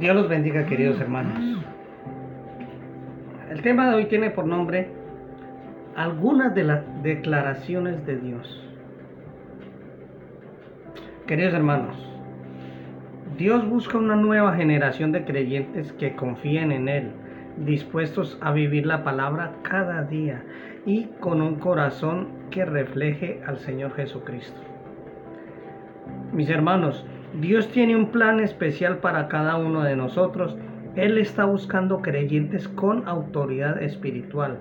Dios los bendiga, queridos hermanos. El tema de hoy tiene por nombre algunas de las declaraciones de Dios. Queridos hermanos, Dios busca una nueva generación de creyentes que confíen en Él, dispuestos a vivir la palabra cada día y con un corazón que refleje al Señor Jesucristo. Mis hermanos, Dios tiene un plan especial para cada uno de nosotros. Él está buscando creyentes con autoridad espiritual,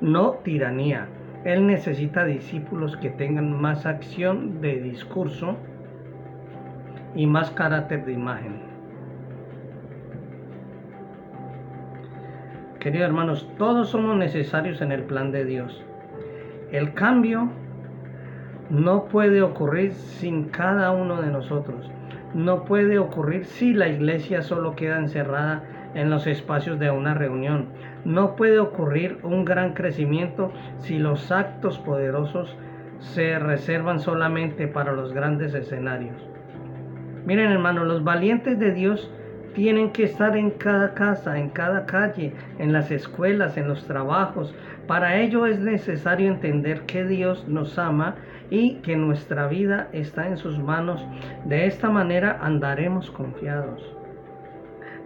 no tiranía. Él necesita discípulos que tengan más acción de discurso y más carácter de imagen. Queridos hermanos, todos somos necesarios en el plan de Dios. El cambio no puede ocurrir sin cada uno de nosotros no puede ocurrir si la iglesia solo queda encerrada en los espacios de una reunión. No puede ocurrir un gran crecimiento si los actos poderosos se reservan solamente para los grandes escenarios. Miren hermanos, los valientes de Dios tienen que estar en cada casa, en cada calle, en las escuelas, en los trabajos. Para ello es necesario entender que Dios nos ama y que nuestra vida está en sus manos. De esta manera andaremos confiados.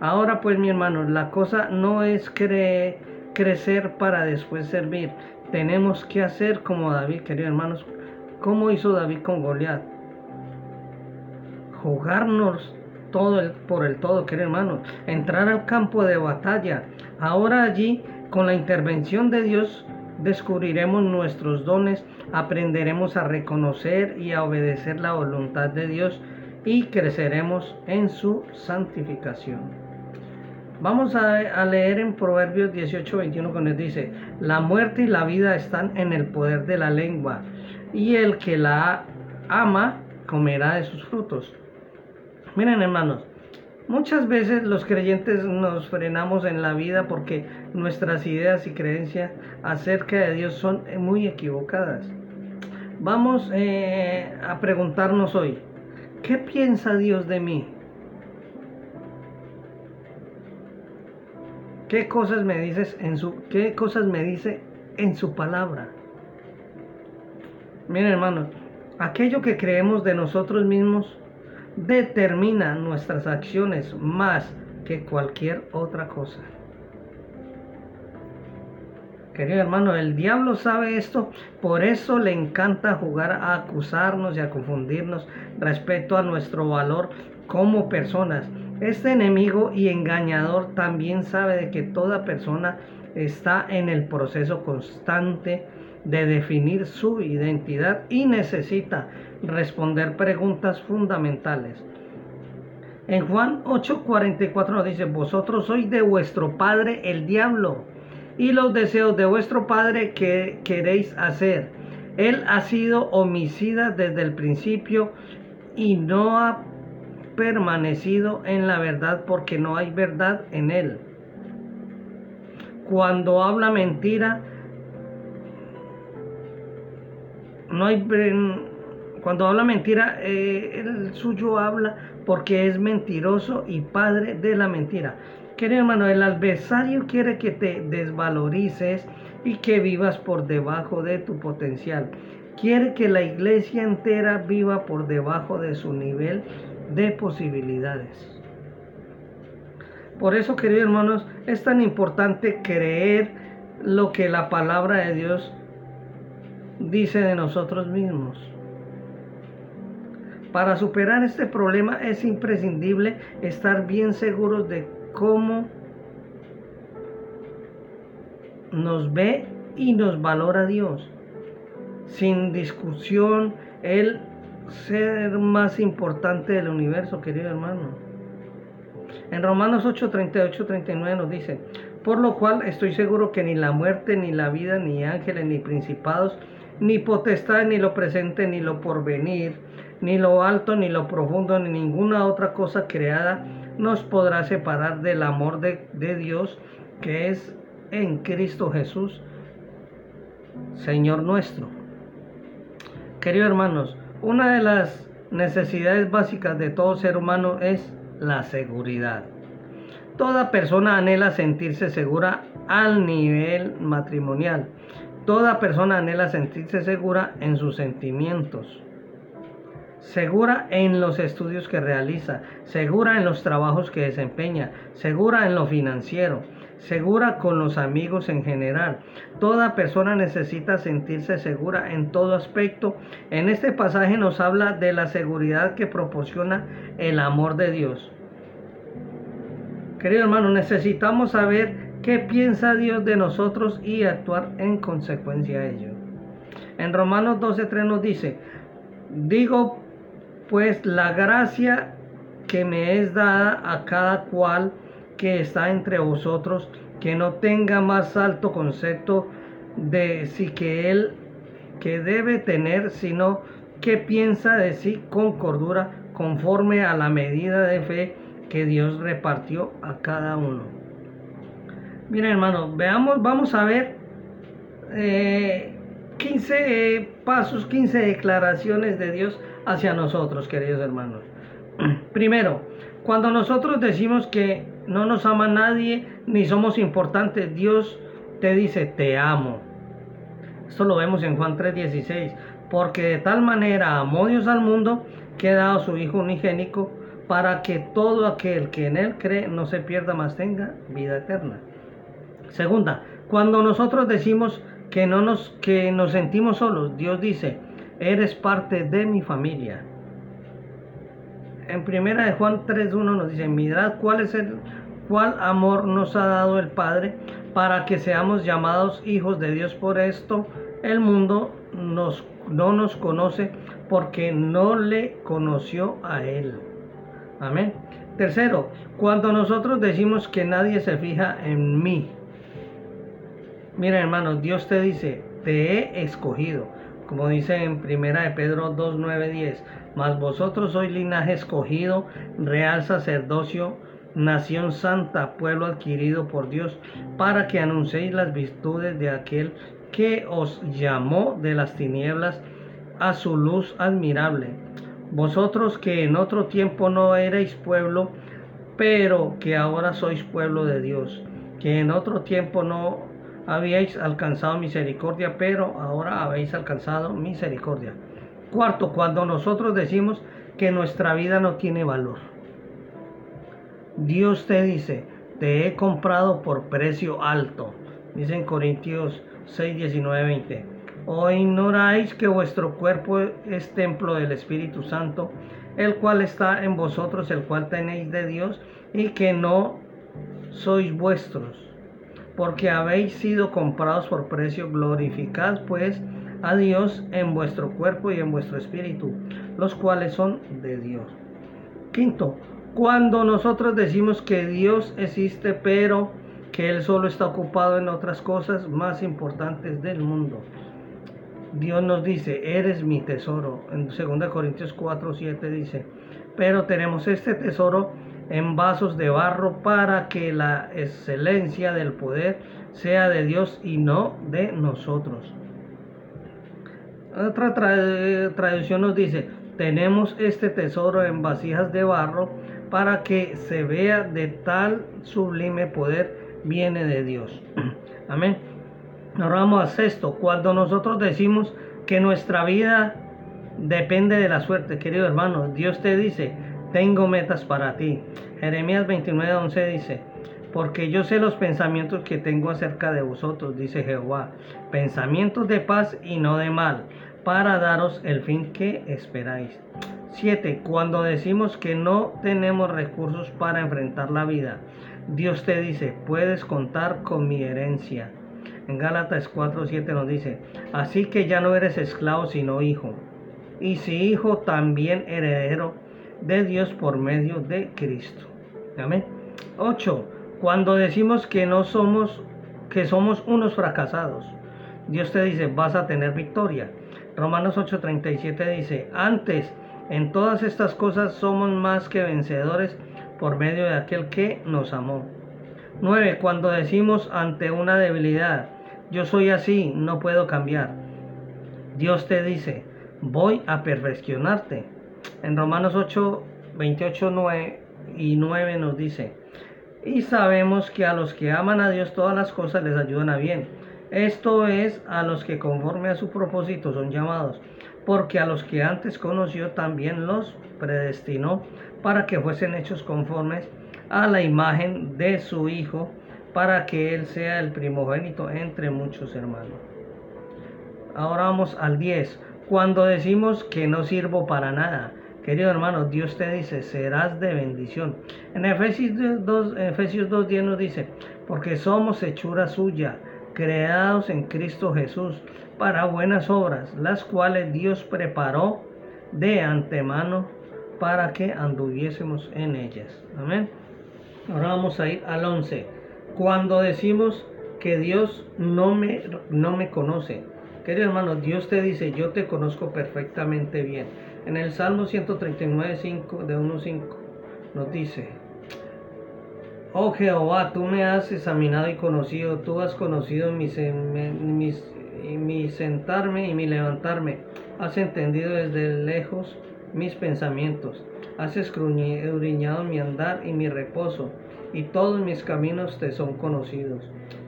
Ahora pues mi hermano, la cosa no es crecer para después servir. Tenemos que hacer como David, queridos hermanos, como hizo David con Goliat. Jugarnos todo por el todo, queridos hermanos. Entrar al campo de batalla. Ahora allí, con la intervención de Dios, descubriremos nuestros dones, aprenderemos a reconocer y a obedecer la voluntad de Dios y creceremos en su santificación. Vamos a, leer en Proverbios 18, 21 cuando dice, la muerte y la vida están en el poder de la lengua y el que la ama comerá de sus frutos. Miren hermanos, Muchas veces los creyentes nos frenamos en la vida porque nuestras ideas y creencias acerca de Dios son muy equivocadas. Vamos eh, a preguntarnos hoy, ¿qué piensa Dios de mí? ¿Qué cosas me dices en su qué cosas me dice en su palabra? Miren, hermanos, aquello que creemos de nosotros mismos determina nuestras acciones más que cualquier otra cosa. Querido hermano, el diablo sabe esto, por eso le encanta jugar a acusarnos y a confundirnos respecto a nuestro valor como personas. Este enemigo y engañador también sabe de que toda persona está en el proceso constante de definir su identidad y necesita responder preguntas fundamentales. En Juan 8:44 nos dice, vosotros sois de vuestro padre el diablo y los deseos de vuestro padre que queréis hacer. Él ha sido homicida desde el principio y no ha permanecido en la verdad porque no hay verdad en él. Cuando habla mentira, no hay cuando habla mentira eh, el suyo habla porque es mentiroso y padre de la mentira. Querido hermano el adversario quiere que te desvalorices y que vivas por debajo de tu potencial. Quiere que la iglesia entera viva por debajo de su nivel de posibilidades. Por eso, queridos hermanos, es tan importante creer lo que la palabra de Dios dice de nosotros mismos. Para superar este problema es imprescindible estar bien seguros de cómo nos ve y nos valora Dios. Sin discusión, el ser más importante del universo, querido hermano. En Romanos 8, 38, 39 nos dice, por lo cual estoy seguro que ni la muerte, ni la vida, ni ángeles, ni principados, ni potestad, ni lo presente, ni lo porvenir, ni lo alto, ni lo profundo, ni ninguna otra cosa creada nos podrá separar del amor de, de Dios que es en Cristo Jesús, Señor nuestro. Queridos hermanos, una de las necesidades básicas de todo ser humano es la seguridad. Toda persona anhela sentirse segura al nivel matrimonial. Toda persona anhela sentirse segura en sus sentimientos. Segura en los estudios que realiza, segura en los trabajos que desempeña, segura en lo financiero, segura con los amigos en general. Toda persona necesita sentirse segura en todo aspecto. En este pasaje nos habla de la seguridad que proporciona el amor de Dios. Querido hermano, necesitamos saber qué piensa Dios de nosotros y actuar en consecuencia a ello. En Romanos 12.3 nos dice, digo pues la gracia que me es dada a cada cual que está entre vosotros, que no tenga más alto concepto de sí que él que debe tener, sino que piensa de sí con cordura, conforme a la medida de fe que Dios repartió a cada uno. Miren hermano, veamos, vamos a ver 15 eh, eh, pasos, 15 declaraciones de Dios hacia nosotros, queridos hermanos. Primero, cuando nosotros decimos que no nos ama nadie ni somos importantes, Dios te dice, te amo. Esto lo vemos en Juan 3:16. Porque de tal manera amó Dios al mundo que ha dado su Hijo unigénico para que todo aquel que en Él cree no se pierda, más tenga vida eterna. Segunda, cuando nosotros decimos que no nos, que nos sentimos solos, Dios dice, eres parte de mi familia. En primera de Juan 3.1 nos dice, mirad cuál es el cuál amor nos ha dado el Padre para que seamos llamados hijos de Dios. Por esto el mundo nos, no nos conoce porque no le conoció a Él. Amén. Tercero, cuando nosotros decimos que nadie se fija en mí. Mira hermanos, Dios te dice, te he escogido. Como dice en primera de Pedro 2, 9, 10. Mas vosotros sois linaje escogido, real sacerdocio, nación santa, pueblo adquirido por Dios, para que anunciéis las virtudes de aquel que os llamó de las tinieblas a su luz admirable. Vosotros que en otro tiempo no erais pueblo, pero que ahora sois pueblo de Dios, que en otro tiempo no habíais alcanzado misericordia, pero ahora habéis alcanzado misericordia. Cuarto, cuando nosotros decimos que nuestra vida no tiene valor. Dios te dice, te he comprado por precio alto. Dice en Corintios 6, 19, 20. ¿O ignoráis que vuestro cuerpo es templo del Espíritu Santo, el cual está en vosotros, el cual tenéis de Dios, y que no sois vuestros? Porque habéis sido comprados por precio. Glorificad pues a Dios en vuestro cuerpo y en vuestro espíritu, los cuales son de Dios. Quinto, cuando nosotros decimos que Dios existe, pero que Él solo está ocupado en otras cosas más importantes del mundo. Dios nos dice, eres mi tesoro. En 2 Corintios 4, 7 dice, pero tenemos este tesoro en vasos de barro para que la excelencia del poder sea de Dios y no de nosotros. Otra tradición nos dice, tenemos este tesoro en vasijas de barro para que se vea de tal sublime poder viene de Dios. Amén. Ahora vamos a sexto. Cuando nosotros decimos que nuestra vida depende de la suerte, querido hermano, Dios te dice, tengo metas para ti. Jeremías 29, 11 dice, porque yo sé los pensamientos que tengo acerca de vosotros, dice Jehová, pensamientos de paz y no de mal, para daros el fin que esperáis. 7. Cuando decimos que no tenemos recursos para enfrentar la vida, Dios te dice, puedes contar con mi herencia. En Gálatas 4:7 nos dice, así que ya no eres esclavo sino hijo. Y si hijo, también heredero de Dios por medio de Cristo. Amén. 8. Cuando decimos que no somos, que somos unos fracasados, Dios te dice, vas a tener victoria. Romanos 8:37 dice, antes en todas estas cosas somos más que vencedores por medio de aquel que nos amó. 9. Cuando decimos ante una debilidad, yo soy así, no puedo cambiar. Dios te dice, voy a perfeccionarte. En Romanos 8, 28 9 y 9 nos dice, Y sabemos que a los que aman a Dios todas las cosas les ayudan a bien. Esto es a los que conforme a su propósito son llamados, porque a los que antes conoció también los predestinó para que fuesen hechos conformes a la imagen de su Hijo, para que Él sea el primogénito entre muchos hermanos. Ahora vamos al 10. Cuando decimos que no sirvo para nada, querido hermano, Dios te dice, serás de bendición. En Efesios 2, Efesios 2.10 nos dice, porque somos hechura suya, creados en Cristo Jesús, para buenas obras, las cuales Dios preparó de antemano para que anduviésemos en ellas. Amén. Ahora vamos a ir al 11. Cuando decimos que Dios no me, no me conoce, querido hermano, Dios te dice, yo te conozco perfectamente bien. En el Salmo 139, 5, de 1.5 nos dice, Oh Jehová, tú me has examinado y conocido, tú has conocido mi, mi sentarme y mi levantarme, has entendido desde lejos mis pensamientos. Has escudriñado mi andar y mi reposo, y todos mis caminos te son conocidos.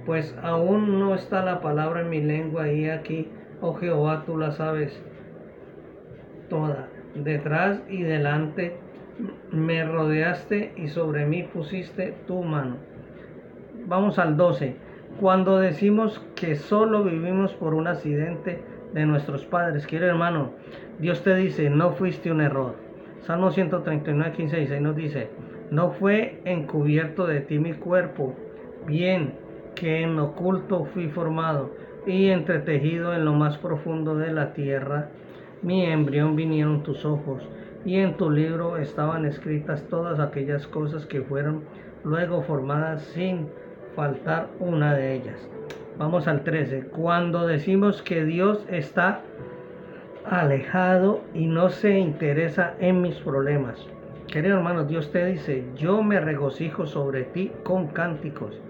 Pues aún no está la palabra en mi lengua, y aquí, oh Jehová, tú la sabes toda. Detrás y delante me rodeaste y sobre mí pusiste tu mano. Vamos al 12. Cuando decimos que solo vivimos por un accidente de nuestros padres, quiero hermano, Dios te dice, no fuiste un error. Salmo 139, 15 y 16 nos dice, no fue encubierto de ti mi cuerpo, bien que en oculto fui formado y entretejido en lo más profundo de la tierra. Mi embrión vinieron tus ojos, y en tu libro estaban escritas todas aquellas cosas que fueron luego formadas sin faltar una de ellas. Vamos al 13. Cuando decimos que Dios está alejado y no se interesa en mis problemas. Querido hermano, Dios te dice, yo me regocijo sobre ti con cánticos.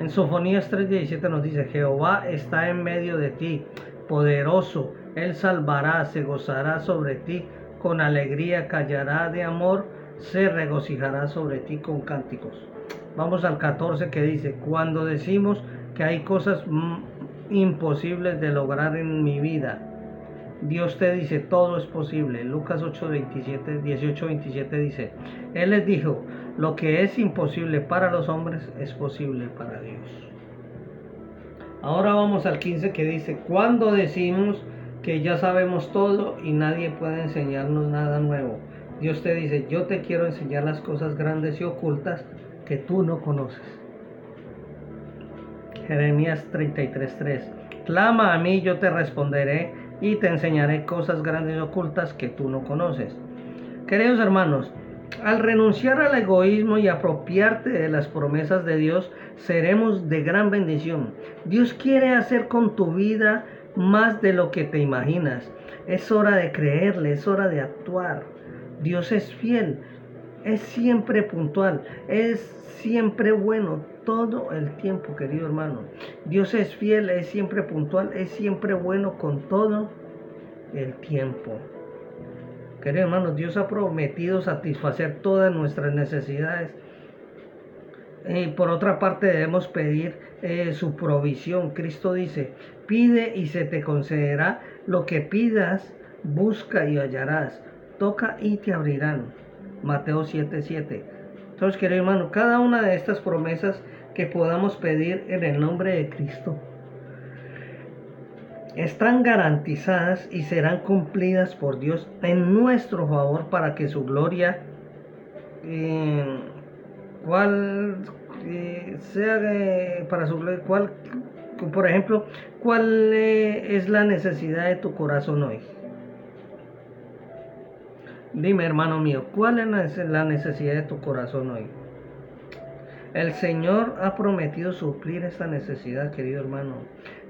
En Sofonías 3:17 nos dice, Jehová está en medio de ti, poderoso, Él salvará, se gozará sobre ti, con alegría callará de amor, se regocijará sobre ti con cánticos. Vamos al 14 que dice, cuando decimos que hay cosas imposibles de lograr en mi vida, Dios te dice, todo es posible. Lucas 8, 27, 18, 27 dice, Él les dijo, lo que es imposible para los hombres es posible para Dios. Ahora vamos al 15 que dice, cuando decimos que ya sabemos todo y nadie puede enseñarnos nada nuevo. Dios te dice, yo te quiero enseñar las cosas grandes y ocultas que tú no conoces. Jeremías 33:3. Clama a mí, yo te responderé y te enseñaré cosas grandes y ocultas que tú no conoces. Queridos hermanos, al renunciar al egoísmo y apropiarte de las promesas de Dios, seremos de gran bendición. Dios quiere hacer con tu vida más de lo que te imaginas. Es hora de creerle, es hora de actuar. Dios es fiel, es siempre puntual, es siempre bueno todo el tiempo, querido hermano. Dios es fiel, es siempre puntual, es siempre bueno con todo el tiempo. Querido hermano, Dios ha prometido satisfacer todas nuestras necesidades. Y por otra parte debemos pedir eh, su provisión. Cristo dice, pide y se te concederá lo que pidas, busca y hallarás, toca y te abrirán. Mateo 7:7. Entonces, querido hermano, cada una de estas promesas que podamos pedir en el nombre de Cristo están garantizadas y serán cumplidas por Dios en nuestro favor para que su gloria, eh, eh, sea para su gloria, cual, por ejemplo, cuál eh, es la necesidad de tu corazón hoy. Dime, hermano mío, ¿cuál es la necesidad de tu corazón hoy? El Señor ha prometido suplir esta necesidad, querido hermano.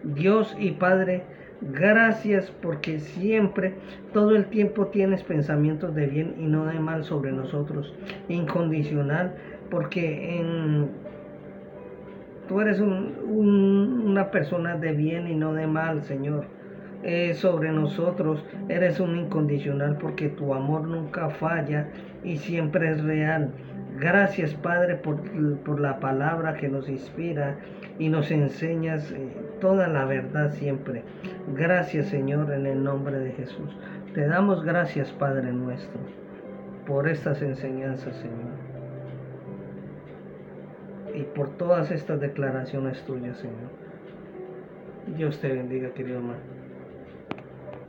Dios y Padre, gracias porque siempre, todo el tiempo tienes pensamientos de bien y no de mal sobre nosotros. Incondicional, porque en, tú eres una persona de bien y no de mal, Señor. Eh, sobre nosotros eres un incondicional porque tu amor nunca falla y siempre es real. Gracias, Padre, por, por, la palabra que nos inspira y nos enseñas eh, toda la verdad siempre. Gracias, Señor, en el nombre de Jesús. Te damos gracias, Padre nuestro, por estas enseñanzas, Señor. Y por todas estas declaraciones tuyas, Señor. Dios te bendiga, querido hermano.